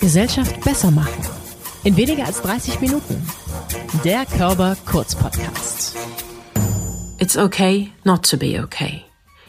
Gesellschaft besser machen. In weniger als 30 Minuten. Der Körper Kurz Podcast. It's okay not to be okay.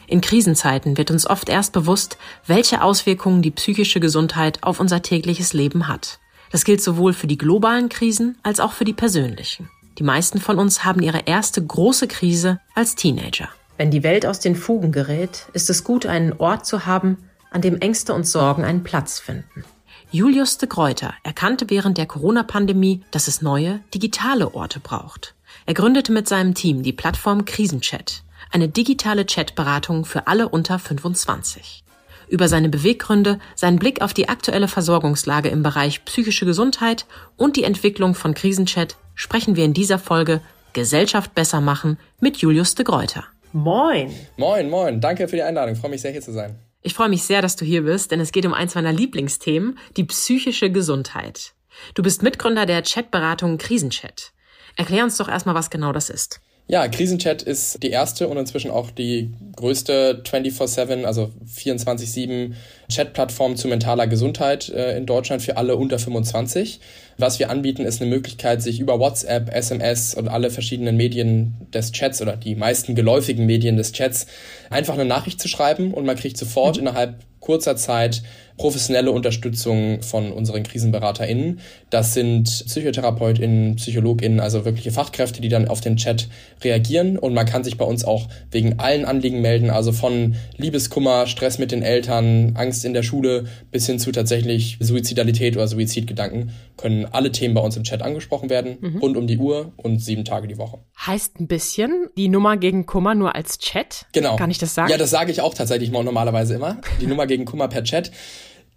In Krisenzeiten wird uns oft erst bewusst, welche Auswirkungen die psychische Gesundheit auf unser tägliches Leben hat. Das gilt sowohl für die globalen Krisen als auch für die persönlichen. Die meisten von uns haben ihre erste große Krise als Teenager. Wenn die Welt aus den Fugen gerät, ist es gut, einen Ort zu haben, an dem Ängste und Sorgen einen Platz finden. Julius de Greuter erkannte während der Corona-Pandemie, dass es neue, digitale Orte braucht. Er gründete mit seinem Team die Plattform Krisenchat, eine digitale Chatberatung für alle unter 25. Über seine Beweggründe, seinen Blick auf die aktuelle Versorgungslage im Bereich psychische Gesundheit und die Entwicklung von Krisenchat sprechen wir in dieser Folge Gesellschaft besser machen mit Julius de Greuter. Moin! Moin, moin. Danke für die Einladung. Ich freue mich sehr, hier zu sein. Ich freue mich sehr, dass du hier bist, denn es geht um eins meiner Lieblingsthemen, die psychische Gesundheit. Du bist Mitgründer der Chatberatung Krisenchat. Erklär uns doch erstmal, was genau das ist. Ja, Krisenchat ist die erste und inzwischen auch die größte 24-7, also 24-7 Chat-Plattform zu mentaler Gesundheit äh, in Deutschland für alle unter 25. Was wir anbieten, ist eine Möglichkeit, sich über WhatsApp, SMS und alle verschiedenen Medien des Chats oder die meisten geläufigen Medien des Chats einfach eine Nachricht zu schreiben und man kriegt sofort mhm. innerhalb kurzer Zeit professionelle Unterstützung von unseren KrisenberaterInnen. Das sind PsychotherapeutInnen, PsychologInnen, also wirkliche Fachkräfte, die dann auf den Chat reagieren. Und man kann sich bei uns auch wegen allen Anliegen melden, also von Liebeskummer, Stress mit den Eltern, Angst in der Schule bis hin zu tatsächlich Suizidalität oder Suizidgedanken, können alle Themen bei uns im Chat angesprochen werden, mhm. rund um die Uhr und sieben Tage die Woche. Heißt ein bisschen die Nummer gegen Kummer nur als Chat? Genau. Kann ich das sagen? Ja, das sage ich auch tatsächlich mal normalerweise immer. Die Nummer gegen Kummer per Chat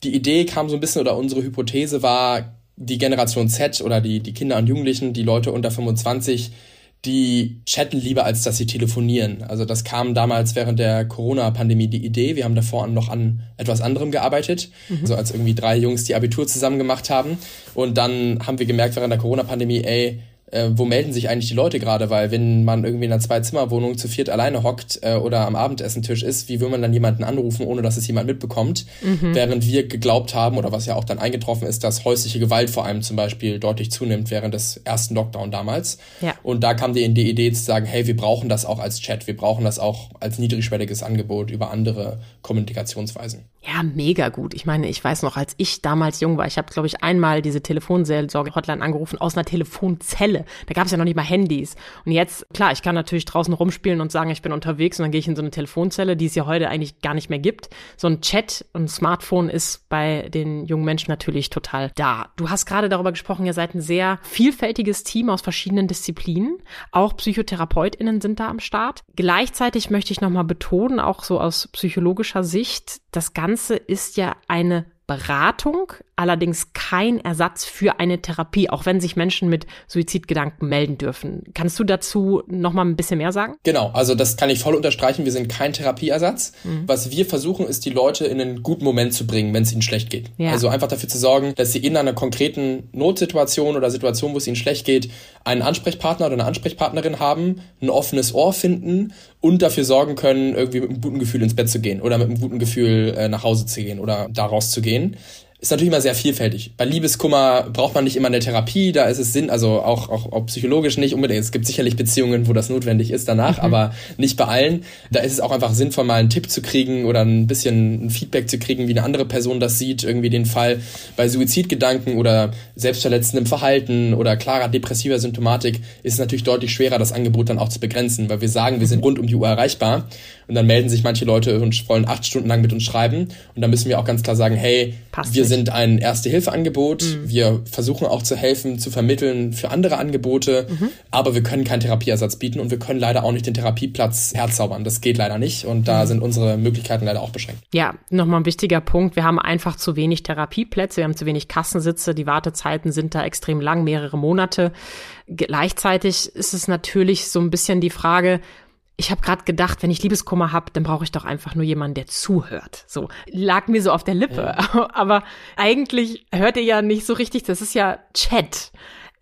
die Idee kam so ein bisschen oder unsere Hypothese war, die Generation Z oder die, die Kinder und Jugendlichen, die Leute unter 25, die chatten lieber, als dass sie telefonieren. Also das kam damals während der Corona-Pandemie die Idee. Wir haben davor noch an etwas anderem gearbeitet, mhm. also als irgendwie drei Jungs, die Abitur zusammen gemacht haben. Und dann haben wir gemerkt während der Corona-Pandemie, ey, äh, wo melden sich eigentlich die Leute gerade? Weil wenn man irgendwie in einer Zwei-Zimmer-Wohnung zu viert alleine hockt äh, oder am Abendessentisch ist, wie will man dann jemanden anrufen, ohne dass es jemand mitbekommt? Mhm. Während wir geglaubt haben, oder was ja auch dann eingetroffen ist, dass häusliche Gewalt vor allem zum Beispiel deutlich zunimmt während des ersten Lockdown damals. Ja. Und da kam die, die Idee zu sagen, hey, wir brauchen das auch als Chat, wir brauchen das auch als niedrigschwelliges Angebot über andere Kommunikationsweisen. Ja, mega gut. Ich meine, ich weiß noch, als ich damals jung war, ich habe, glaube ich, einmal diese Telefonseelsorge-Hotline angerufen aus einer Telefonzelle. Da gab es ja noch nicht mal Handys. Und jetzt, klar, ich kann natürlich draußen rumspielen und sagen, ich bin unterwegs und dann gehe ich in so eine Telefonzelle, die es ja heute eigentlich gar nicht mehr gibt. So ein Chat und Smartphone ist bei den jungen Menschen natürlich total da. Du hast gerade darüber gesprochen, ihr seid ein sehr vielfältiges Team aus verschiedenen Disziplinen. Auch PsychotherapeutInnen sind da am Start. Gleichzeitig möchte ich nochmal betonen, auch so aus psychologischer Sicht, das Ganze ist ja eine Beratung, allerdings kein Ersatz für eine Therapie, auch wenn sich Menschen mit Suizidgedanken melden dürfen. Kannst du dazu noch mal ein bisschen mehr sagen? Genau, also das kann ich voll unterstreichen. Wir sind kein Therapieersatz. Mhm. Was wir versuchen, ist die Leute in einen guten Moment zu bringen, wenn es ihnen schlecht geht. Ja. Also einfach dafür zu sorgen, dass sie in einer konkreten Notsituation oder Situation, wo es ihnen schlecht geht, einen Ansprechpartner oder eine Ansprechpartnerin haben, ein offenes Ohr finden und dafür sorgen können, irgendwie mit einem guten Gefühl ins Bett zu gehen oder mit einem guten Gefühl äh, nach Hause zu gehen oder daraus zu gehen ist natürlich immer sehr vielfältig. Bei Liebeskummer braucht man nicht immer eine Therapie, da ist es Sinn, also auch, auch, auch psychologisch nicht unbedingt. Es gibt sicherlich Beziehungen, wo das notwendig ist danach, mhm. aber nicht bei allen. Da ist es auch einfach sinnvoll, mal einen Tipp zu kriegen oder ein bisschen ein Feedback zu kriegen, wie eine andere Person das sieht, irgendwie den Fall bei Suizidgedanken oder selbstverletzendem Verhalten oder klarer depressiver Symptomatik ist es natürlich deutlich schwerer, das Angebot dann auch zu begrenzen, weil wir sagen, wir sind rund um die Uhr erreichbar und dann melden sich manche Leute und wollen acht Stunden lang mit uns schreiben und dann müssen wir auch ganz klar sagen, hey, Passt wir nicht. sind ein Erste-Hilfe-Angebot. Mhm. Wir versuchen auch zu helfen, zu vermitteln für andere Angebote. Mhm. Aber wir können keinen Therapieersatz bieten und wir können leider auch nicht den Therapieplatz herzaubern. Das geht leider nicht. Und da mhm. sind unsere Möglichkeiten leider auch beschränkt. Ja, nochmal ein wichtiger Punkt. Wir haben einfach zu wenig Therapieplätze. Wir haben zu wenig Kassensitze. Die Wartezeiten sind da extrem lang, mehrere Monate. Gleichzeitig ist es natürlich so ein bisschen die Frage, ich habe gerade gedacht, wenn ich Liebeskummer habe, dann brauche ich doch einfach nur jemanden, der zuhört. So lag mir so auf der Lippe. Ja. Aber eigentlich hört ihr ja nicht so richtig. Das ist ja Chat.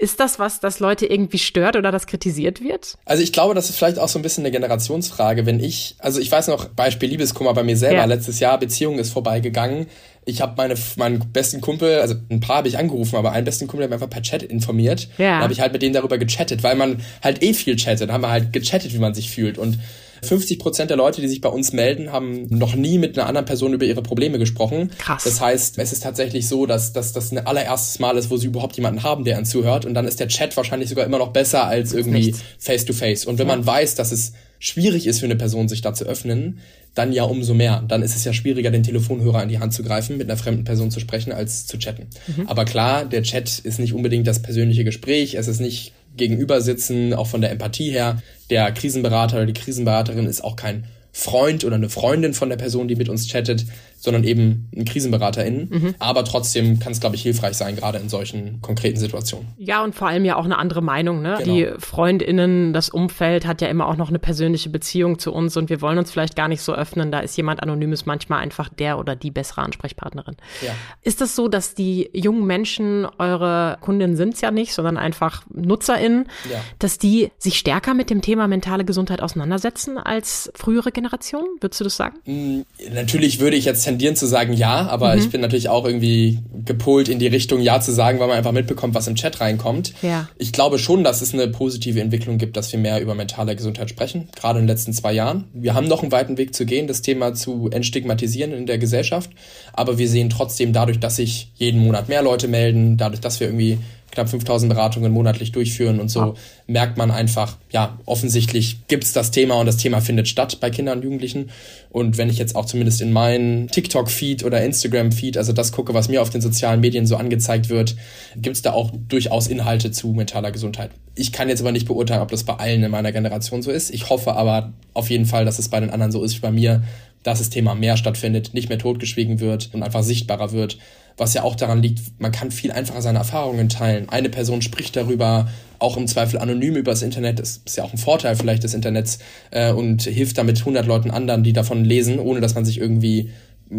Ist das was, das Leute irgendwie stört oder das kritisiert wird? Also ich glaube, das ist vielleicht auch so ein bisschen eine Generationsfrage. Wenn ich, also ich weiß noch, Beispiel Liebeskummer bei mir selber, ja. letztes Jahr, Beziehung ist vorbeigegangen. Ich habe meine meinen besten Kumpel, also ein paar habe ich angerufen, aber einen besten Kumpel hat mir einfach per Chat informiert. Ja. Da habe ich halt mit denen darüber gechattet, weil man halt eh viel chattet. Da haben wir halt gechattet, wie man sich fühlt. Und 50 Prozent der Leute, die sich bei uns melden, haben noch nie mit einer anderen Person über ihre Probleme gesprochen. Krass. Das heißt, es ist tatsächlich so, dass, dass das ein allererstes Mal ist, wo sie überhaupt jemanden haben, der ihnen zuhört. Und dann ist der Chat wahrscheinlich sogar immer noch besser als irgendwie face-to-face. -face. Und wenn ja. man weiß, dass es schwierig ist für eine Person, sich da zu öffnen, dann ja umso mehr. Dann ist es ja schwieriger, den Telefonhörer in die Hand zu greifen, mit einer fremden Person zu sprechen, als zu chatten. Mhm. Aber klar, der Chat ist nicht unbedingt das persönliche Gespräch. Es ist nicht gegenüber sitzen, auch von der Empathie her. Der Krisenberater oder die Krisenberaterin ist auch kein Freund oder eine Freundin von der Person, die mit uns chattet, sondern eben ein KrisenberaterInnen. Mhm. Aber trotzdem kann es, glaube ich, hilfreich sein, gerade in solchen konkreten Situationen. Ja, und vor allem ja auch eine andere Meinung. Ne? Genau. Die FreundInnen, das Umfeld hat ja immer auch noch eine persönliche Beziehung zu uns und wir wollen uns vielleicht gar nicht so öffnen. Da ist jemand Anonymes manchmal einfach der oder die bessere Ansprechpartnerin. Ja. Ist das so, dass die jungen Menschen, eure Kundinnen sind es ja nicht, sondern einfach NutzerInnen, ja. dass die sich stärker mit dem Thema mentale Gesundheit auseinandersetzen als frühere Generationen? Würdest du das sagen? Mm, natürlich würde ich jetzt tendieren zu sagen ja, aber mhm. ich bin natürlich auch irgendwie gepolt in die Richtung ja zu sagen, weil man einfach mitbekommt, was im Chat reinkommt. Ja. Ich glaube schon, dass es eine positive Entwicklung gibt, dass wir mehr über mentale Gesundheit sprechen, gerade in den letzten zwei Jahren. Wir haben noch einen weiten Weg zu gehen, das Thema zu entstigmatisieren in der Gesellschaft, aber wir sehen trotzdem dadurch, dass sich jeden Monat mehr Leute melden, dadurch, dass wir irgendwie knapp 5000 Beratungen monatlich durchführen und so ja. merkt man einfach, ja, offensichtlich gibt's das Thema und das Thema findet statt bei Kindern und Jugendlichen. Und wenn ich jetzt auch zumindest in meinen TikTok-Feed oder Instagram-Feed, also das gucke, was mir auf den sozialen Medien so angezeigt wird, gibt's da auch durchaus Inhalte zu mentaler Gesundheit. Ich kann jetzt aber nicht beurteilen, ob das bei allen in meiner Generation so ist. Ich hoffe aber auf jeden Fall, dass es bei den anderen so ist wie bei mir, dass das Thema mehr stattfindet, nicht mehr totgeschwiegen wird und einfach sichtbarer wird was ja auch daran liegt, man kann viel einfacher seine Erfahrungen teilen. Eine Person spricht darüber, auch im Zweifel anonym über das Internet. Das ist ja auch ein Vorteil vielleicht des Internets äh, und hilft damit 100 Leuten anderen, die davon lesen, ohne dass man sich irgendwie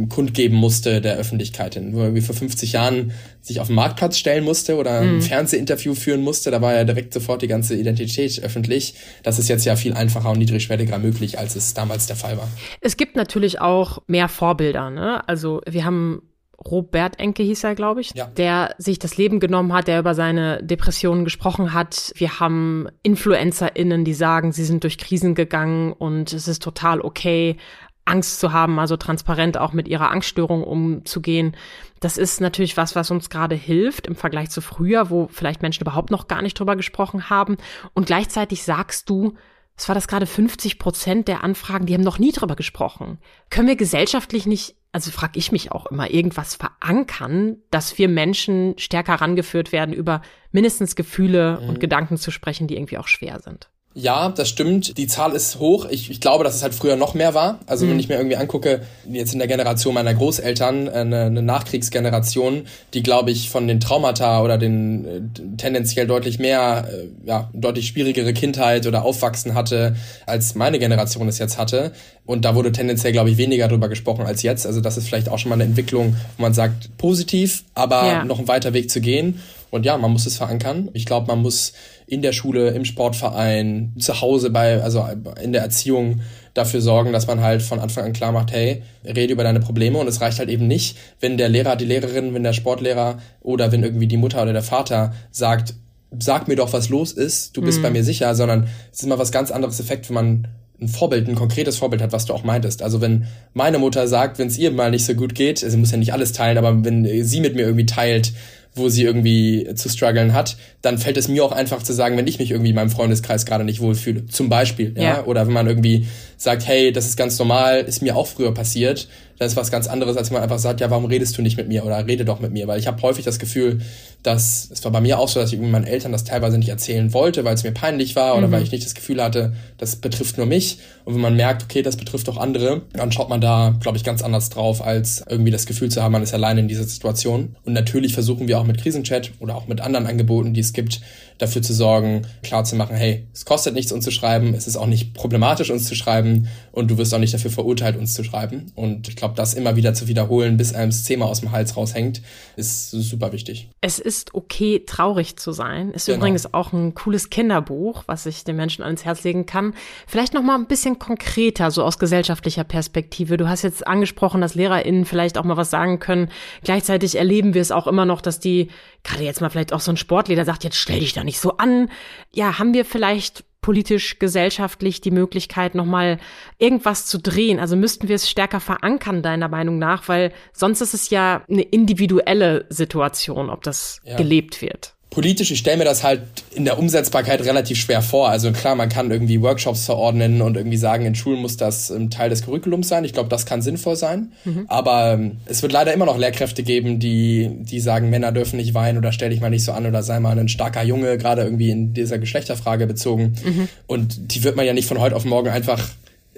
kundgeben musste der Öffentlichkeit hin. Wo man irgendwie vor 50 Jahren sich auf den Marktplatz stellen musste oder ein mhm. Fernsehinterview führen musste, da war ja direkt sofort die ganze Identität öffentlich. Das ist jetzt ja viel einfacher und niedrigschwelliger möglich, als es damals der Fall war. Es gibt natürlich auch mehr Vorbilder. Ne? Also wir haben Robert Enke hieß er, glaube ich, ja. der sich das Leben genommen hat, der über seine Depressionen gesprochen hat. Wir haben InfluencerInnen, die sagen, sie sind durch Krisen gegangen und es ist total okay, Angst zu haben, also transparent auch mit ihrer Angststörung umzugehen. Das ist natürlich was, was uns gerade hilft im Vergleich zu früher, wo vielleicht Menschen überhaupt noch gar nicht drüber gesprochen haben. Und gleichzeitig sagst du, es war das gerade 50 Prozent der Anfragen, die haben noch nie drüber gesprochen. Können wir gesellschaftlich nicht also frage ich mich auch immer, irgendwas verankern, dass wir Menschen stärker rangeführt werden, über mindestens Gefühle mhm. und Gedanken zu sprechen, die irgendwie auch schwer sind. Ja, das stimmt. Die Zahl ist hoch. Ich, ich glaube, dass es halt früher noch mehr war. Also mhm. wenn ich mir irgendwie angucke, jetzt in der Generation meiner Großeltern, eine, eine Nachkriegsgeneration, die, glaube ich, von den Traumata oder den äh, tendenziell deutlich mehr, äh, ja, deutlich schwierigere Kindheit oder Aufwachsen hatte, als meine Generation es jetzt hatte. Und da wurde tendenziell, glaube ich, weniger drüber gesprochen als jetzt. Also das ist vielleicht auch schon mal eine Entwicklung, wo man sagt, positiv, aber ja. noch ein weiter Weg zu gehen. Und ja, man muss es verankern. Ich glaube, man muss in der Schule, im Sportverein, zu Hause bei, also in der Erziehung dafür sorgen, dass man halt von Anfang an klar macht, hey, rede über deine Probleme und es reicht halt eben nicht, wenn der Lehrer, die Lehrerin, wenn der Sportlehrer oder wenn irgendwie die Mutter oder der Vater sagt, sag mir doch, was los ist, du bist mhm. bei mir sicher, sondern es ist immer was ganz anderes Effekt, wenn man ein Vorbild, ein konkretes Vorbild hat, was du auch meintest. Also wenn meine Mutter sagt, wenn es ihr mal nicht so gut geht, also sie muss ja nicht alles teilen, aber wenn sie mit mir irgendwie teilt, wo sie irgendwie zu strugglen hat, dann fällt es mir auch einfach zu sagen, wenn ich mich irgendwie in meinem Freundeskreis gerade nicht wohlfühle. Zum Beispiel, ja? ja. Oder wenn man irgendwie sagt, hey, das ist ganz normal, ist mir auch früher passiert, dann ist was ganz anderes, als wenn man einfach sagt, ja, warum redest du nicht mit mir oder rede doch mit mir, weil ich habe häufig das Gefühl, dass es war bei mir auch so, dass ich meinen Eltern das teilweise nicht erzählen wollte, weil es mir peinlich war oder mhm. weil ich nicht das Gefühl hatte, das betrifft nur mich. Und wenn man merkt, okay, das betrifft auch andere, dann schaut man da, glaube ich, ganz anders drauf, als irgendwie das Gefühl zu haben, man ist alleine in dieser Situation. Und natürlich versuchen wir auch mit Krisenchat oder auch mit anderen Angeboten, die es gibt, dafür zu sorgen, klar zu machen, hey, es kostet nichts, uns zu schreiben, es ist auch nicht problematisch, uns zu schreiben, und du wirst auch nicht dafür verurteilt, uns zu schreiben. Und ich glaube, das immer wieder zu wiederholen, bis einem das Thema aus dem Hals raushängt, ist super wichtig. Es ist okay, traurig zu sein. Ist genau. übrigens auch ein cooles Kinderbuch, was ich den Menschen ans Herz legen kann. Vielleicht noch mal ein bisschen konkreter, so aus gesellschaftlicher Perspektive. Du hast jetzt angesprochen, dass LehrerInnen vielleicht auch mal was sagen können. Gleichzeitig erleben wir es auch immer noch, dass die, gerade jetzt mal vielleicht auch so ein Sportleder sagt, jetzt stell dich da nicht so an. Ja, haben wir vielleicht politisch, gesellschaftlich die Möglichkeit, nochmal irgendwas zu drehen? Also müssten wir es stärker verankern, deiner Meinung nach? Weil sonst ist es ja eine individuelle Situation, ob das ja. gelebt wird politisch, ich stelle mir das halt in der Umsetzbarkeit relativ schwer vor. Also klar, man kann irgendwie Workshops verordnen und irgendwie sagen, in Schulen muss das ähm, Teil des Curriculums sein. Ich glaube, das kann sinnvoll sein. Mhm. Aber ähm, es wird leider immer noch Lehrkräfte geben, die, die sagen, Männer dürfen nicht weinen oder stell dich mal nicht so an oder sei mal ein starker Junge, gerade irgendwie in dieser Geschlechterfrage bezogen. Mhm. Und die wird man ja nicht von heute auf morgen einfach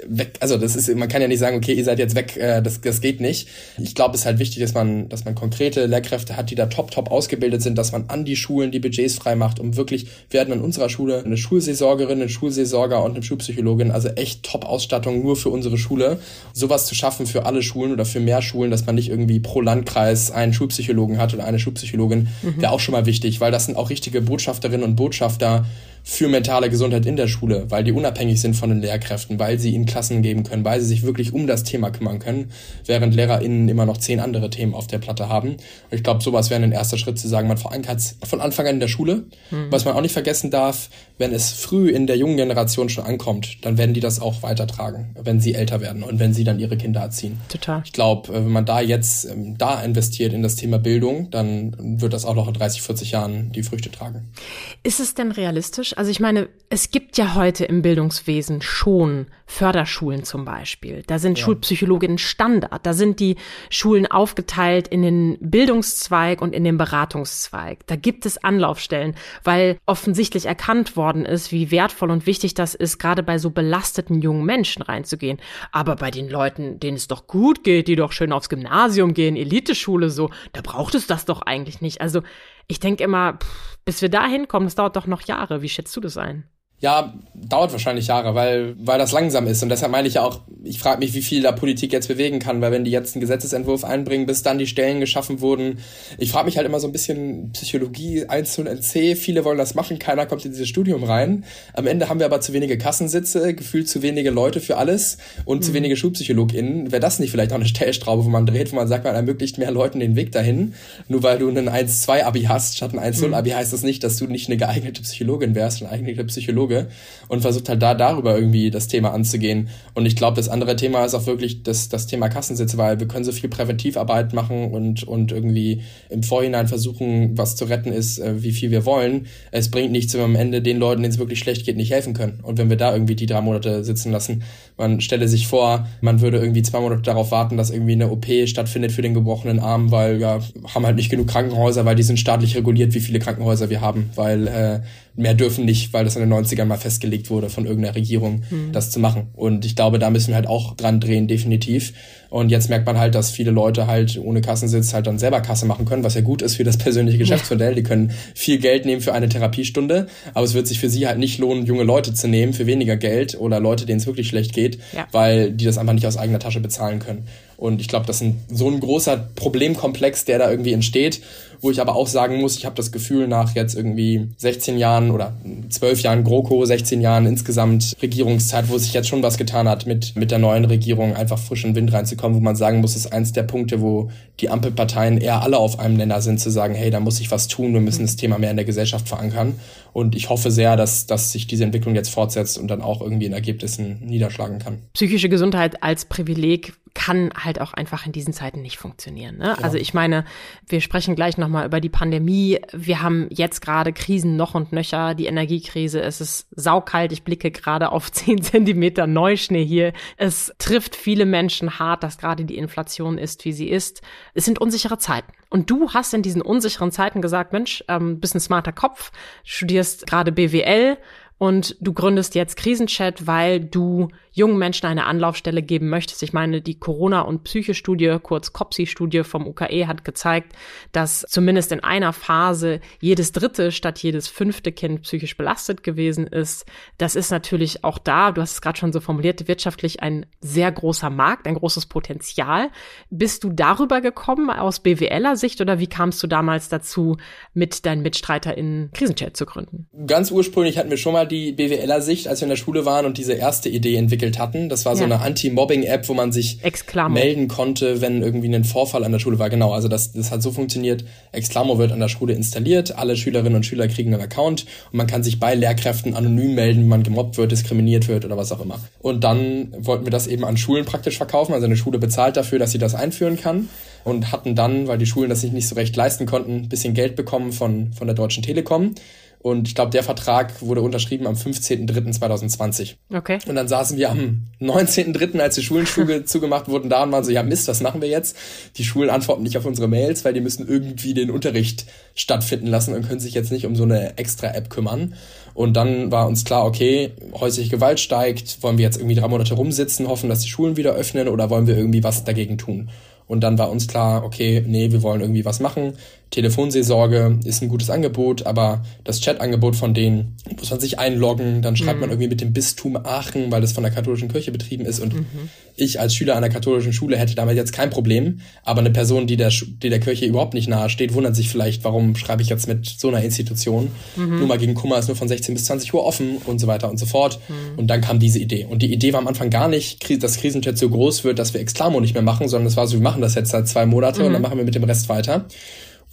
weg, also das ist, man kann ja nicht sagen, okay, ihr seid jetzt weg, äh, das, das geht nicht. Ich glaube, es ist halt wichtig, dass man, dass man konkrete Lehrkräfte hat, die da top, top ausgebildet sind, dass man an die Schulen die Budgets frei macht, um wirklich, wir hatten in unserer Schule eine Schulseelsorgerin, einen Schulseelsorger und eine Schulpsychologin, also echt Top-Ausstattung nur für unsere Schule. Sowas zu schaffen für alle Schulen oder für mehr Schulen, dass man nicht irgendwie pro Landkreis einen Schulpsychologen hat oder eine Schulpsychologin, mhm. wäre auch schon mal wichtig, weil das sind auch richtige Botschafterinnen und Botschafter, für mentale Gesundheit in der Schule, weil die unabhängig sind von den Lehrkräften, weil sie ihnen Klassen geben können, weil sie sich wirklich um das Thema kümmern können, während LehrerInnen immer noch zehn andere Themen auf der Platte haben. Und ich glaube, sowas wäre ein erster Schritt zu sagen, man verankert es von Anfang an in der Schule. Mhm. Was man auch nicht vergessen darf, wenn es früh in der jungen Generation schon ankommt, dann werden die das auch weitertragen, wenn sie älter werden und wenn sie dann ihre Kinder erziehen. Total. Ich glaube, wenn man da jetzt ähm, da investiert in das Thema Bildung, dann wird das auch noch in 30, 40 Jahren die Früchte tragen. Ist es denn realistisch? Also ich meine, es gibt ja heute im Bildungswesen schon Förderschulen zum Beispiel. Da sind ja. Schulpsychologinnen Standard. Da sind die Schulen aufgeteilt in den Bildungszweig und in den Beratungszweig. Da gibt es Anlaufstellen, weil offensichtlich erkannt worden ist, wie wertvoll und wichtig das ist, gerade bei so belasteten jungen Menschen reinzugehen. Aber bei den Leuten, denen es doch gut geht, die doch schön aufs Gymnasium gehen, Eliteschule so, da braucht es das doch eigentlich nicht. Also ich denke immer, pff, bis wir da hinkommen, das dauert doch noch Jahre. Wie schätzt du das ein? Ja, dauert wahrscheinlich Jahre, weil, weil das langsam ist. Und deshalb meine ich ja auch, ich frage mich, wie viel da Politik jetzt bewegen kann, weil wenn die jetzt einen Gesetzesentwurf einbringen, bis dann die Stellen geschaffen wurden. Ich frage mich halt immer so ein bisschen Psychologie 1 und NC. Viele wollen das machen, keiner kommt in dieses Studium rein. Am Ende haben wir aber zu wenige Kassensitze, gefühlt zu wenige Leute für alles und mhm. zu wenige SchulpsychologInnen. Wäre das nicht vielleicht auch eine Stellstraube, wo man dreht, wo man sagt, man ermöglicht mehr Leuten den Weg dahin? Nur weil du einen 1-2-Abi hast, statt ein 1-0-Abi mhm. heißt das nicht, dass du nicht eine geeignete Psychologin wärst, eine geeignete Psychologe Psychologe und versucht halt da darüber irgendwie das Thema anzugehen. Und ich glaube, das andere Thema ist auch wirklich das, das Thema Kassensitze, weil wir können so viel Präventivarbeit machen und, und irgendwie im Vorhinein versuchen, was zu retten ist, äh, wie viel wir wollen. Es bringt nichts, wenn wir am Ende den Leuten, denen es wirklich schlecht geht, nicht helfen können. Und wenn wir da irgendwie die drei Monate sitzen lassen, man stelle sich vor, man würde irgendwie zwei Monate darauf warten, dass irgendwie eine OP stattfindet für den gebrochenen Arm, weil ja, haben halt nicht genug Krankenhäuser, weil die sind staatlich reguliert, wie viele Krankenhäuser wir haben, weil äh, mehr dürfen nicht, weil das in den 90ern mal festgelegt wurde von irgendeiner Regierung, mhm. das zu machen. Und ich glaube, da müssen wir halt auch dran drehen, definitiv. Und jetzt merkt man halt, dass viele Leute halt ohne Kassensitz halt dann selber Kasse machen können, was ja gut ist für das persönliche Geschäftsmodell. Die können viel Geld nehmen für eine Therapiestunde, aber es wird sich für sie halt nicht lohnen, junge Leute zu nehmen für weniger Geld oder Leute, denen es wirklich schlecht geht, ja. weil die das einfach nicht aus eigener Tasche bezahlen können. Und ich glaube, das ist ein, so ein großer Problemkomplex, der da irgendwie entsteht, wo ich aber auch sagen muss, ich habe das Gefühl, nach jetzt irgendwie 16 Jahren oder 12 Jahren GroKo, 16 Jahren insgesamt Regierungszeit, wo sich jetzt schon was getan hat, mit, mit der neuen Regierung einfach frischen Wind reinzukommen, wo man sagen muss, ist eins der Punkte, wo die Ampelparteien eher alle auf einem Nenner sind, zu sagen, hey, da muss ich was tun, wir müssen das Thema mehr in der Gesellschaft verankern. Und ich hoffe sehr, dass, dass sich diese Entwicklung jetzt fortsetzt und dann auch irgendwie in Ergebnissen niederschlagen kann. Psychische Gesundheit als Privileg kann halt auch einfach in diesen Zeiten nicht funktionieren. Ne? Genau. Also ich meine, wir sprechen gleich nochmal über die Pandemie. Wir haben jetzt gerade Krisen noch und nöcher, die Energiekrise. Es ist saukalt. Ich blicke gerade auf zehn Zentimeter Neuschnee hier. Es trifft viele Menschen hart, dass gerade die Inflation ist, wie sie ist. Es sind unsichere Zeiten. Und du hast in diesen unsicheren Zeiten gesagt, Mensch, ähm, bist ein smarter Kopf, studierst gerade BWL und du gründest jetzt Krisenchat, weil du jungen Menschen eine Anlaufstelle geben möchtest. Ich meine, die Corona- und Psyche-Studie, kurz COPSI-Studie vom UKE, hat gezeigt, dass zumindest in einer Phase jedes dritte statt jedes fünfte Kind psychisch belastet gewesen ist. Das ist natürlich auch da, du hast es gerade schon so formuliert, wirtschaftlich ein sehr großer Markt, ein großes Potenzial. Bist du darüber gekommen aus BWLer Sicht oder wie kamst du damals dazu, mit deinen MitstreiterInnen Krisenchat zu gründen? Ganz ursprünglich hatten wir schon mal die BWLer Sicht, als wir in der Schule waren und diese erste Idee entwickelt hatten. Das war ja. so eine Anti-Mobbing-App, wo man sich Exclamo. melden konnte, wenn irgendwie ein Vorfall an der Schule war. Genau, also das, das hat so funktioniert. Exclamo wird an der Schule installiert, alle Schülerinnen und Schüler kriegen einen Account und man kann sich bei Lehrkräften anonym melden, wenn man gemobbt wird, diskriminiert wird oder was auch immer. Und dann wollten wir das eben an Schulen praktisch verkaufen. Also eine Schule bezahlt dafür, dass sie das einführen kann und hatten dann, weil die Schulen das sich nicht so recht leisten konnten, ein bisschen Geld bekommen von, von der Deutschen Telekom. Und ich glaube, der Vertrag wurde unterschrieben am 15.03.2020. Okay. Und dann saßen wir am 19.03., als die Schulen zugemacht wurden, da und waren so, ja Mist, was machen wir jetzt? Die Schulen antworten nicht auf unsere Mails, weil die müssen irgendwie den Unterricht stattfinden lassen und können sich jetzt nicht um so eine extra App kümmern. Und dann war uns klar, okay, häusliche Gewalt steigt, wollen wir jetzt irgendwie drei Monate rumsitzen, hoffen, dass die Schulen wieder öffnen oder wollen wir irgendwie was dagegen tun? Und dann war uns klar, okay, nee, wir wollen irgendwie was machen. Telefonseelsorge ist ein gutes Angebot, aber das Chat-Angebot von denen muss man sich einloggen, dann schreibt mhm. man irgendwie mit dem Bistum Aachen, weil das von der katholischen Kirche betrieben ist. Und mhm. ich als Schüler einer katholischen Schule hätte damit jetzt kein Problem. Aber eine Person, die der, die der Kirche überhaupt nicht nahe steht, wundert sich vielleicht, warum schreibe ich jetzt mit so einer Institution. Mhm. Nummer gegen Kummer ist nur von 16 bis 20 Uhr offen und so weiter und so fort. Mhm. Und dann kam diese Idee. Und die Idee war am Anfang gar nicht, dass Krisenchat so groß wird, dass wir Exclamo nicht mehr machen, sondern es war so, wir machen das jetzt seit zwei Monate und dann mhm. machen wir mit dem Rest weiter.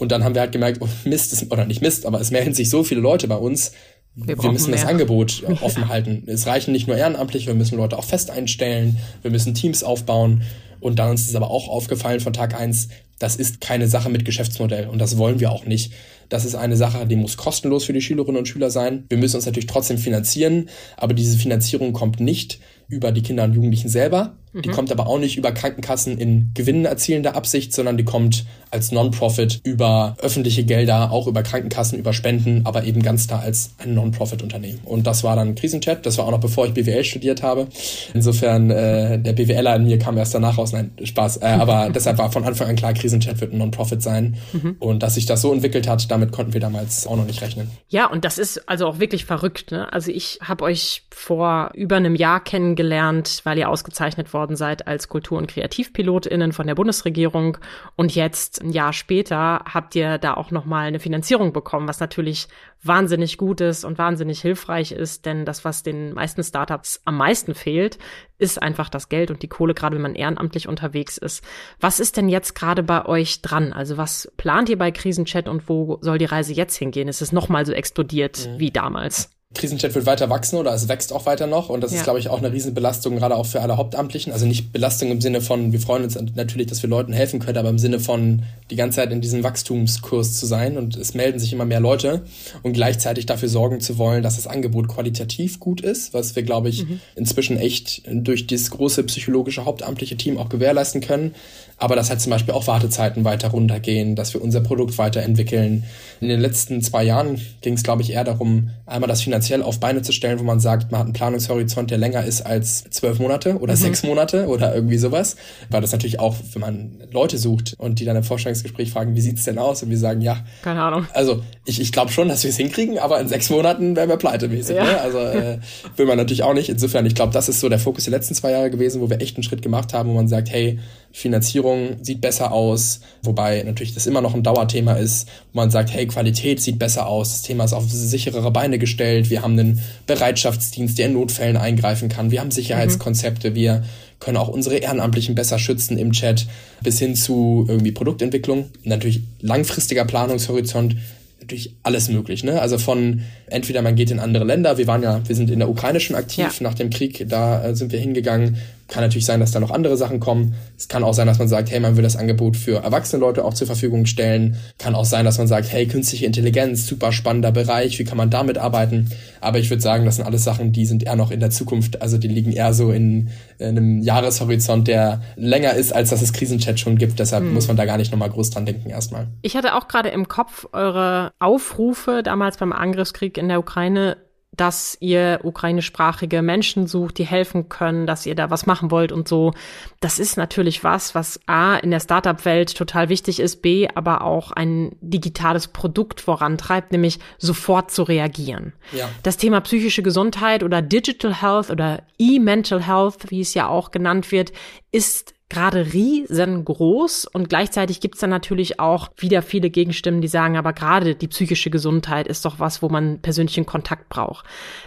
Und dann haben wir halt gemerkt, oh Mist, oder nicht Mist, aber es melden sich so viele Leute bei uns. Wir, wir müssen mehr. das Angebot offen halten. Es reichen nicht nur ehrenamtlich, wir müssen Leute auch fest einstellen, wir müssen Teams aufbauen. Und dann ist es aber auch aufgefallen von Tag eins, das ist keine Sache mit Geschäftsmodell und das wollen wir auch nicht. Das ist eine Sache, die muss kostenlos für die Schülerinnen und Schüler sein. Wir müssen uns natürlich trotzdem finanzieren, aber diese Finanzierung kommt nicht über die Kinder und Jugendlichen selber. Die mhm. kommt aber auch nicht über Krankenkassen in Gewinnen erzielender Absicht, sondern die kommt als Non-Profit über öffentliche Gelder, auch über Krankenkassen, über Spenden, aber eben ganz da als ein Non-Profit-Unternehmen. Und das war dann Krisenchat. Das war auch noch bevor ich BWL studiert habe. Insofern, äh, der BWLer in mir kam erst danach raus. Nein, Spaß. Äh, aber deshalb war von Anfang an klar, Krisenchat wird ein Non-Profit sein. Mhm. Und dass sich das so entwickelt hat, damit konnten wir damals auch noch nicht rechnen. Ja, und das ist also auch wirklich verrückt. Ne? Also ich habe euch vor über einem Jahr kennengelernt, weil ihr ausgezeichnet worden seid als Kultur- und KreativpilotInnen von der Bundesregierung. Und jetzt, ein Jahr später, habt ihr da auch nochmal eine Finanzierung bekommen, was natürlich wahnsinnig gut ist und wahnsinnig hilfreich ist. Denn das, was den meisten Startups am meisten fehlt, ist einfach das Geld und die Kohle, gerade wenn man ehrenamtlich unterwegs ist. Was ist denn jetzt gerade bei euch dran? Also was plant ihr bei Krisenchat und wo soll die Reise jetzt hingehen? Ist es nochmal so explodiert mhm. wie damals? Krisenchat wird weiter wachsen oder es wächst auch weiter noch und das ja. ist, glaube ich, auch eine Riesenbelastung, gerade auch für alle Hauptamtlichen. Also nicht Belastung im Sinne von, wir freuen uns natürlich, dass wir Leuten helfen können, aber im Sinne von die ganze Zeit in diesem Wachstumskurs zu sein und es melden sich immer mehr Leute und gleichzeitig dafür sorgen zu wollen, dass das Angebot qualitativ gut ist, was wir, glaube ich, mhm. inzwischen echt durch dieses große psychologische hauptamtliche Team auch gewährleisten können aber dass halt zum Beispiel auch Wartezeiten weiter runtergehen, dass wir unser Produkt weiterentwickeln. In den letzten zwei Jahren ging es, glaube ich, eher darum, einmal das finanziell auf Beine zu stellen, wo man sagt, man hat einen Planungshorizont, der länger ist als zwölf Monate oder mhm. sechs Monate oder irgendwie sowas. Weil das natürlich auch, wenn man Leute sucht und die dann im Vorstellungsgespräch fragen, wie sieht's denn aus? Und wir sagen, ja. Keine Ahnung. Also ich, ich glaube schon, dass wir es hinkriegen, aber in sechs Monaten wären wir pleitemäßig. Ja. Ne? Also äh, will man natürlich auch nicht. Insofern, ich glaube, das ist so der Fokus der letzten zwei Jahre gewesen, wo wir echt einen Schritt gemacht haben, wo man sagt, hey, Finanzierung sieht besser aus, wobei natürlich das immer noch ein Dauerthema ist, wo man sagt, hey, Qualität sieht besser aus, das Thema ist auf sicherere Beine gestellt, wir haben einen Bereitschaftsdienst, der in Notfällen eingreifen kann, wir haben Sicherheitskonzepte, mhm. wir können auch unsere Ehrenamtlichen besser schützen im Chat, bis hin zu irgendwie Produktentwicklung, natürlich langfristiger Planungshorizont, natürlich alles möglich. Ne? Also von entweder man geht in andere Länder, wir waren ja, wir sind in der Ukraine schon aktiv ja. nach dem Krieg, da äh, sind wir hingegangen, kann natürlich sein, dass da noch andere Sachen kommen. Es kann auch sein, dass man sagt, hey, man will das Angebot für erwachsene Leute auch zur Verfügung stellen. Kann auch sein, dass man sagt, hey, künstliche Intelligenz, super spannender Bereich, wie kann man damit arbeiten? Aber ich würde sagen, das sind alles Sachen, die sind eher noch in der Zukunft. Also die liegen eher so in, in einem Jahreshorizont, der länger ist, als dass es Krisenchat schon gibt. Deshalb hm. muss man da gar nicht nochmal groß dran denken erstmal. Ich hatte auch gerade im Kopf eure Aufrufe damals beim Angriffskrieg in der Ukraine dass ihr ukrainischsprachige Menschen sucht, die helfen können, dass ihr da was machen wollt und so. Das ist natürlich was, was A in der Startup-Welt total wichtig ist, B aber auch ein digitales Produkt vorantreibt, nämlich sofort zu reagieren. Ja. Das Thema psychische Gesundheit oder Digital Health oder E-Mental Health, wie es ja auch genannt wird, ist gerade riesengroß und gleichzeitig gibt's dann natürlich auch wieder viele Gegenstimmen, die sagen, aber gerade die psychische Gesundheit ist doch was, wo man persönlichen Kontakt braucht.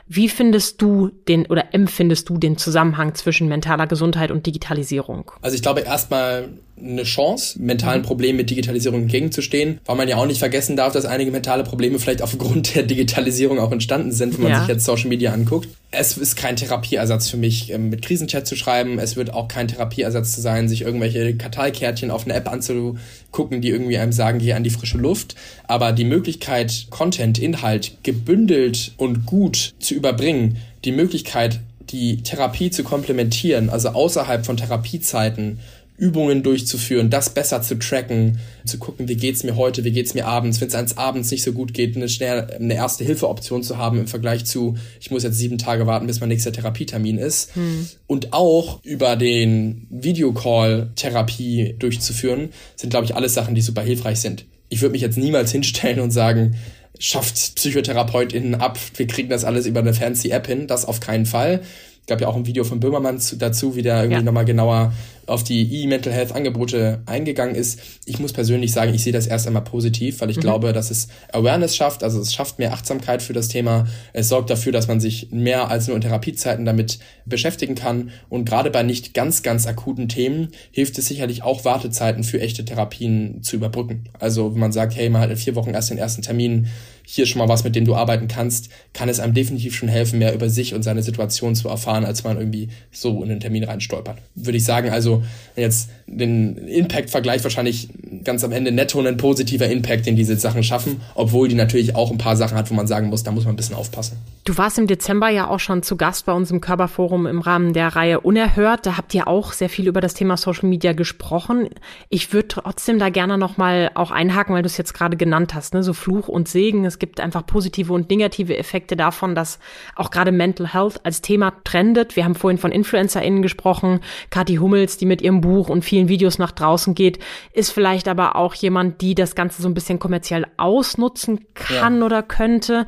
Wie findest du den oder empfindest du den Zusammenhang zwischen mentaler Gesundheit und Digitalisierung? Also ich glaube erstmal eine Chance, mentalen mhm. Problemen mit Digitalisierung entgegenzustehen, weil man ja auch nicht vergessen darf, dass einige mentale Probleme vielleicht aufgrund der Digitalisierung auch entstanden sind, wenn man ja. sich jetzt Social Media anguckt. Es ist kein Therapieersatz für mich, ähm, mit Krisenchat zu schreiben. Es wird auch kein Therapieersatz zu sein, sich irgendwelche Karteikärtchen auf eine App anzugucken, die irgendwie einem sagen, geh an die frische Luft. Aber die Möglichkeit, Content, Inhalt gebündelt und gut zu überbringen, die Möglichkeit, die Therapie zu komplementieren, also außerhalb von Therapiezeiten, Übungen durchzuführen, das besser zu tracken, zu gucken, wie geht's mir heute, wie geht's mir abends, wenn es eines Abends nicht so gut geht, eine schnell eine erste Hilfeoption zu haben im Vergleich zu, ich muss jetzt sieben Tage warten, bis mein nächster Therapietermin ist. Hm. Und auch über den Videocall Therapie durchzuführen, sind, glaube ich, alles Sachen, die super hilfreich sind. Ich würde mich jetzt niemals hinstellen und sagen, schafft PsychotherapeutInnen ab, wir kriegen das alles über eine fancy App hin, das auf keinen Fall gab ja auch ein Video von Böhmermann zu, dazu, wie der irgendwie ja. nochmal genauer auf die E-Mental Health Angebote eingegangen ist. Ich muss persönlich sagen, ich sehe das erst einmal positiv, weil ich mhm. glaube, dass es Awareness schafft, also es schafft mehr Achtsamkeit für das Thema. Es sorgt dafür, dass man sich mehr als nur in Therapiezeiten damit beschäftigen kann. Und gerade bei nicht ganz, ganz akuten Themen hilft es sicherlich auch, Wartezeiten für echte Therapien zu überbrücken. Also wenn man sagt, hey, man hat in vier Wochen erst den ersten Termin, hier schon mal was, mit dem du arbeiten kannst, kann es einem definitiv schon helfen, mehr über sich und seine Situation zu erfahren, als man irgendwie so in den Termin reinstolpert. Würde ich sagen, also jetzt den Impact vergleicht, wahrscheinlich ganz am Ende netto ein positiver Impact, den diese Sachen schaffen, obwohl die natürlich auch ein paar Sachen hat, wo man sagen muss, da muss man ein bisschen aufpassen. Du warst im Dezember ja auch schon zu Gast bei uns im Körperforum im Rahmen der Reihe Unerhört. Da habt ihr auch sehr viel über das Thema Social Media gesprochen. Ich würde trotzdem da gerne nochmal auch einhaken, weil du es jetzt gerade genannt hast, ne? so Fluch und Segen. Es gibt einfach positive und negative Effekte davon, dass auch gerade Mental Health als Thema trendet. Wir haben vorhin von InfluencerInnen gesprochen. Kathi Hummels, die mit ihrem Buch und vielen Videos nach draußen geht, ist vielleicht aber auch jemand, die das Ganze so ein bisschen kommerziell ausnutzen kann ja. oder könnte.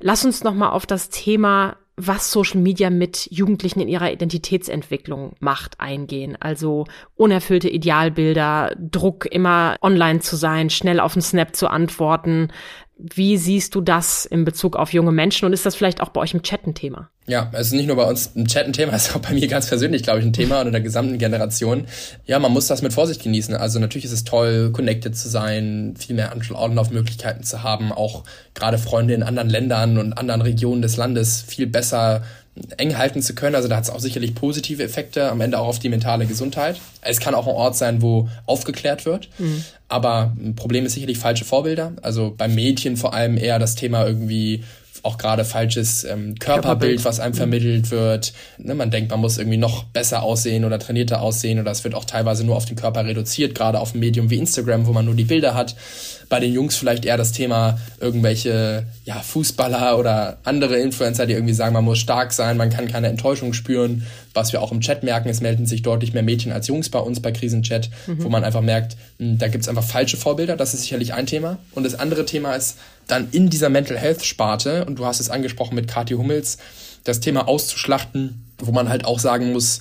Lass uns noch mal auf das Thema was Social Media mit Jugendlichen in ihrer Identitätsentwicklung macht, eingehen. Also unerfüllte Idealbilder, Druck, immer online zu sein, schnell auf den Snap zu antworten, wie siehst du das in Bezug auf junge Menschen und ist das vielleicht auch bei euch im Chat ein Thema? Ja, es ist nicht nur bei uns im Chat ein Thema, es ist auch bei mir ganz persönlich, glaube ich, ein Thema und in der gesamten Generation. Ja, man muss das mit Vorsicht genießen. Also natürlich ist es toll, connected zu sein, viel mehr Anlaufmöglichkeiten zu haben, auch gerade Freunde in anderen Ländern und anderen Regionen des Landes viel besser eng halten zu können. Also da hat es auch sicherlich positive Effekte, am Ende auch auf die mentale Gesundheit. Es kann auch ein Ort sein, wo aufgeklärt wird. Mhm. Aber ein Problem ist sicherlich falsche Vorbilder. Also bei Mädchen vor allem eher das Thema irgendwie auch gerade falsches ähm, Körperbild, was einem mhm. vermittelt wird. Ne, man denkt, man muss irgendwie noch besser aussehen oder trainierter aussehen oder es wird auch teilweise nur auf den Körper reduziert, gerade auf ein Medium wie Instagram, wo man nur die Bilder hat. Bei den Jungs vielleicht eher das Thema irgendwelche ja, Fußballer oder andere Influencer, die irgendwie sagen, man muss stark sein, man kann keine Enttäuschung spüren. Was wir auch im Chat merken, es melden sich deutlich mehr Mädchen als Jungs bei uns bei Krisenchat, mhm. wo man einfach merkt, hm, da gibt es einfach falsche Vorbilder. Das ist sicherlich ein Thema. Und das andere Thema ist, dann in dieser Mental Health Sparte, und du hast es angesprochen mit Kathi Hummels, das Thema auszuschlachten, wo man halt auch sagen muss,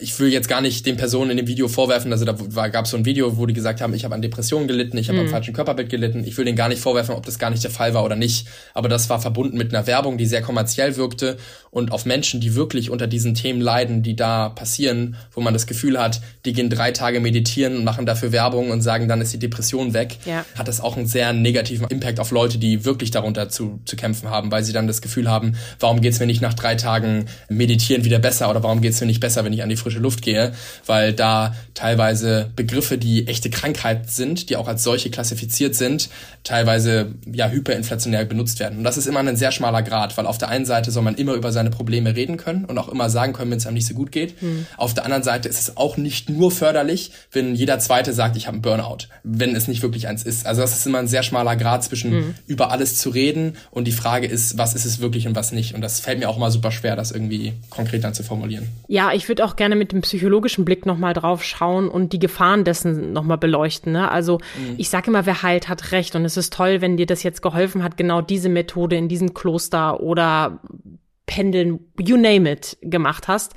ich will jetzt gar nicht den Personen in dem Video vorwerfen, also da gab es so ein Video, wo die gesagt haben, ich habe an Depressionen gelitten, ich habe mhm. am falschen Körperbild gelitten. Ich will denen gar nicht vorwerfen, ob das gar nicht der Fall war oder nicht. Aber das war verbunden mit einer Werbung, die sehr kommerziell wirkte und auf Menschen, die wirklich unter diesen Themen leiden, die da passieren, wo man das Gefühl hat, die gehen drei Tage meditieren und machen dafür Werbung und sagen, dann ist die Depression weg, ja. hat das auch einen sehr negativen Impact auf Leute, die wirklich darunter zu, zu kämpfen haben, weil sie dann das Gefühl haben, warum geht's mir nicht nach drei Tagen meditieren wieder besser oder warum geht's mir nicht besser, wenn ich an die frische Luft gehe, weil da teilweise Begriffe, die echte Krankheit sind, die auch als solche klassifiziert sind, teilweise ja hyperinflationär benutzt werden. Und das ist immer ein sehr schmaler Grad, weil auf der einen Seite soll man immer über seine Probleme reden können und auch immer sagen können, wenn es einem nicht so gut geht. Mhm. Auf der anderen Seite ist es auch nicht nur förderlich, wenn jeder Zweite sagt, ich habe einen Burnout, wenn es nicht wirklich eins ist. Also das ist immer ein sehr schmaler Grad zwischen mhm. über alles zu reden und die Frage ist, was ist es wirklich und was nicht. Und das fällt mir auch immer super schwer, das irgendwie konkret dann zu formulieren. Ja, ich würde auch gerne mit dem psychologischen Blick nochmal drauf schauen und die Gefahren dessen nochmal beleuchten. Ne? Also mhm. ich sage immer, wer heilt, hat recht. Und es ist toll, wenn dir das jetzt geholfen hat, genau diese Methode in diesem Kloster oder Pendeln, you name it, gemacht hast.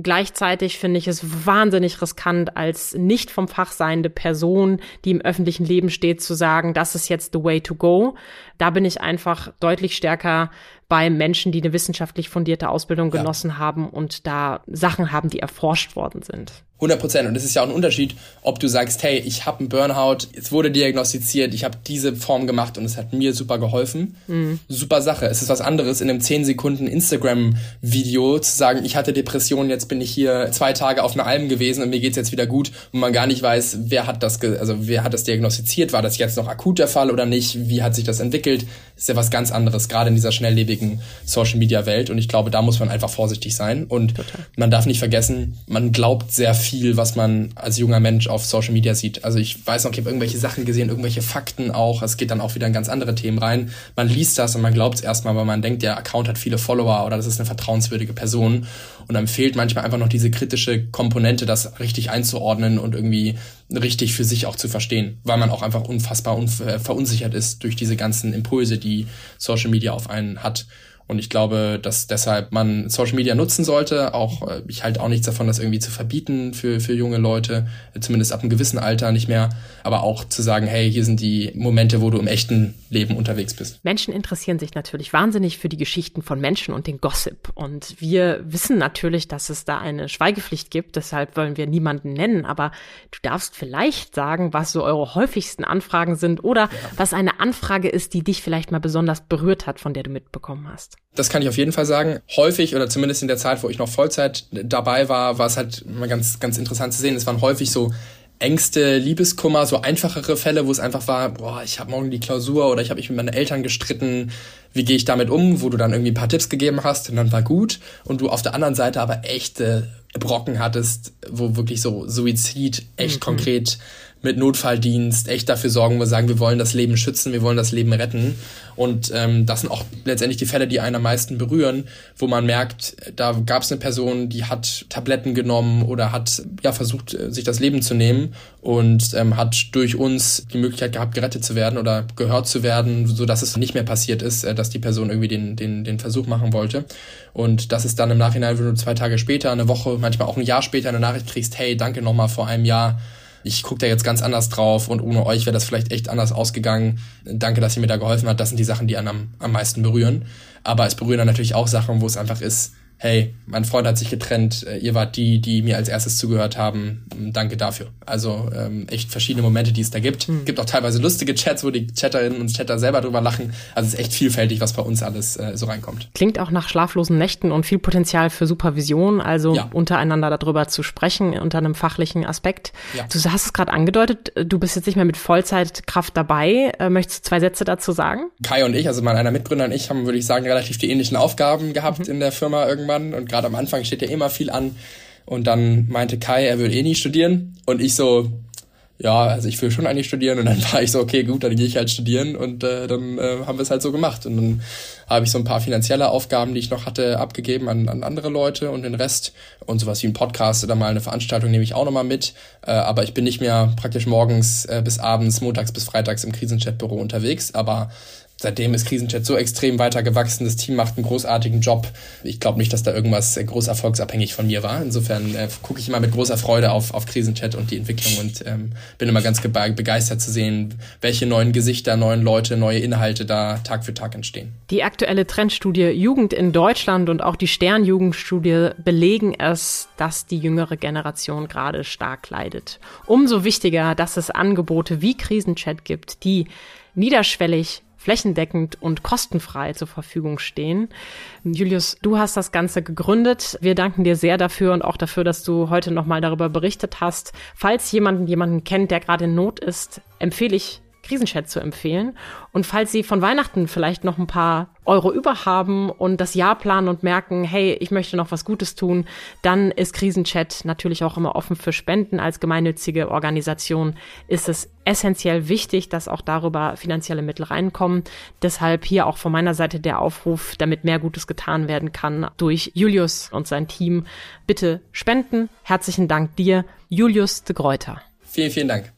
Gleichzeitig finde ich es wahnsinnig riskant, als nicht vom Fach seiende Person, die im öffentlichen Leben steht, zu sagen, das ist jetzt the way to go. Da bin ich einfach deutlich stärker bei Menschen, die eine wissenschaftlich fundierte Ausbildung genossen ja. haben und da Sachen haben, die erforscht worden sind. 100 Prozent. Und es ist ja auch ein Unterschied, ob du sagst, hey, ich habe einen Burnout, es wurde diagnostiziert, ich habe diese Form gemacht und es hat mir super geholfen. Mhm. Super Sache. Es ist was anderes, in einem 10 Sekunden Instagram-Video zu sagen, ich hatte Depressionen, jetzt bin ich hier zwei Tage auf einer Alm gewesen und mir geht's jetzt wieder gut und man gar nicht weiß, wer hat das, also wer hat das diagnostiziert, war das jetzt noch akut der Fall oder nicht, wie hat sich das entwickelt, ist ja was ganz anderes, gerade in dieser schnelllebigen Social-Media-Welt und ich glaube, da muss man einfach vorsichtig sein und Total. man darf nicht vergessen, man glaubt sehr viel, was man als junger Mensch auf Social Media sieht. Also ich weiß noch, ich habe irgendwelche Sachen gesehen, irgendwelche Fakten auch. Es geht dann auch wieder in ganz andere Themen rein. Man liest das und man glaubt es erstmal, weil man denkt, der Account hat viele Follower oder das ist eine vertrauenswürdige Person. Und dann fehlt manchmal einfach noch diese kritische Komponente, das richtig einzuordnen und irgendwie richtig für sich auch zu verstehen, weil man auch einfach unfassbar äh, verunsichert ist durch diese ganzen Impulse, die Social Media auf einen hat. Und ich glaube, dass deshalb man Social Media nutzen sollte. Auch äh, ich halte auch nichts davon, das irgendwie zu verbieten für, für junge Leute, zumindest ab einem gewissen Alter nicht mehr. Aber auch zu sagen, hey, hier sind die Momente, wo du im echten Leben unterwegs bist. Menschen interessieren sich natürlich wahnsinnig für die Geschichten von Menschen und den Gossip. Und wir wissen natürlich, dass es da eine Schweigepflicht gibt. Deshalb wollen wir niemanden nennen. Aber du darfst vielleicht sagen, was so eure häufigsten Anfragen sind oder ja. was eine Anfrage ist, die dich vielleicht mal besonders berührt hat, von der du mitbekommen hast. Das kann ich auf jeden Fall sagen. Häufig oder zumindest in der Zeit, wo ich noch Vollzeit dabei war, war es halt mal ganz, ganz interessant zu sehen. Es waren häufig so Ängste, Liebeskummer, so einfachere Fälle, wo es einfach war, boah, ich habe morgen die Klausur oder ich habe mich mit meinen Eltern gestritten, wie gehe ich damit um, wo du dann irgendwie ein paar Tipps gegeben hast und dann war gut und du auf der anderen Seite aber echte Brocken hattest, wo wirklich so Suizid echt mhm. konkret mit Notfalldienst echt dafür sorgen, wo wir sagen, wir wollen das Leben schützen, wir wollen das Leben retten. Und ähm, das sind auch letztendlich die Fälle, die einen am meisten berühren, wo man merkt, da gab es eine Person, die hat Tabletten genommen oder hat ja versucht, äh, sich das Leben zu nehmen und ähm, hat durch uns die Möglichkeit gehabt, gerettet zu werden oder gehört zu werden, so dass es nicht mehr passiert ist, äh, dass die Person irgendwie den, den, den Versuch machen wollte. Und das ist dann im Nachhinein, wenn du zwei Tage später, eine Woche, manchmal auch ein Jahr später eine Nachricht kriegst, hey, danke nochmal vor einem Jahr ich gucke da jetzt ganz anders drauf und ohne euch wäre das vielleicht echt anders ausgegangen. Danke, dass ihr mir da geholfen habt. Das sind die Sachen, die einen am, am meisten berühren. Aber es berühren dann natürlich auch Sachen, wo es einfach ist, hey, mein Freund hat sich getrennt, äh, ihr wart die, die mir als erstes zugehört haben, danke dafür. Also ähm, echt verschiedene Momente, die es da gibt. Mhm. Gibt auch teilweise lustige Chats, wo die Chatterinnen und Chatter selber drüber lachen. Also es ist echt vielfältig, was bei uns alles äh, so reinkommt. Klingt auch nach schlaflosen Nächten und viel Potenzial für Supervision, also ja. untereinander darüber zu sprechen, unter einem fachlichen Aspekt. Ja. Du hast es gerade angedeutet, du bist jetzt nicht mehr mit Vollzeitkraft dabei. Äh, möchtest du zwei Sätze dazu sagen? Kai und ich, also mein einer Mitgründer und ich, haben, würde ich sagen, relativ die ähnlichen Aufgaben gehabt mhm. in der Firma irgendwann irgendwann und gerade am Anfang steht ja immer viel an. Und dann meinte Kai, er würde eh nie studieren. Und ich so, ja, also ich will schon eigentlich studieren. Und dann war ich so, okay, gut, dann gehe ich halt studieren. Und äh, dann äh, haben wir es halt so gemacht. Und dann habe ich so ein paar finanzielle Aufgaben, die ich noch hatte, abgegeben an, an andere Leute und den Rest und sowas wie ein Podcast oder mal eine Veranstaltung nehme ich auch nochmal mit. Äh, aber ich bin nicht mehr praktisch morgens äh, bis abends, montags bis freitags im Krisenchat-Büro unterwegs. Aber seitdem ist Krisenchat so extrem weiter gewachsen. Das Team macht einen großartigen Job. Ich glaube nicht, dass da irgendwas groß erfolgsabhängig von mir war. Insofern äh, gucke ich immer mit großer Freude auf, auf Krisenchat und die Entwicklung und ähm, bin immer ganz begeistert zu sehen, welche neuen Gesichter, neuen Leute, neue Inhalte da Tag für Tag entstehen. Die aktuelle Trendstudie Jugend in Deutschland und auch die Sternjugendstudie belegen es, dass die jüngere Generation gerade stark leidet. Umso wichtiger, dass es Angebote wie Krisenchat gibt, die niederschwellig flächendeckend und kostenfrei zur Verfügung stehen. Julius, du hast das Ganze gegründet. Wir danken dir sehr dafür und auch dafür, dass du heute nochmal darüber berichtet hast. Falls jemanden jemanden kennt, der gerade in Not ist, empfehle ich Krisenchat zu empfehlen. Und falls Sie von Weihnachten vielleicht noch ein paar Euro über haben und das Jahr planen und merken, hey, ich möchte noch was Gutes tun, dann ist Krisenchat natürlich auch immer offen für Spenden. Als gemeinnützige Organisation ist es essentiell wichtig, dass auch darüber finanzielle Mittel reinkommen. Deshalb hier auch von meiner Seite der Aufruf, damit mehr Gutes getan werden kann durch Julius und sein Team. Bitte spenden. Herzlichen Dank dir, Julius de Greuter. Vielen, vielen Dank.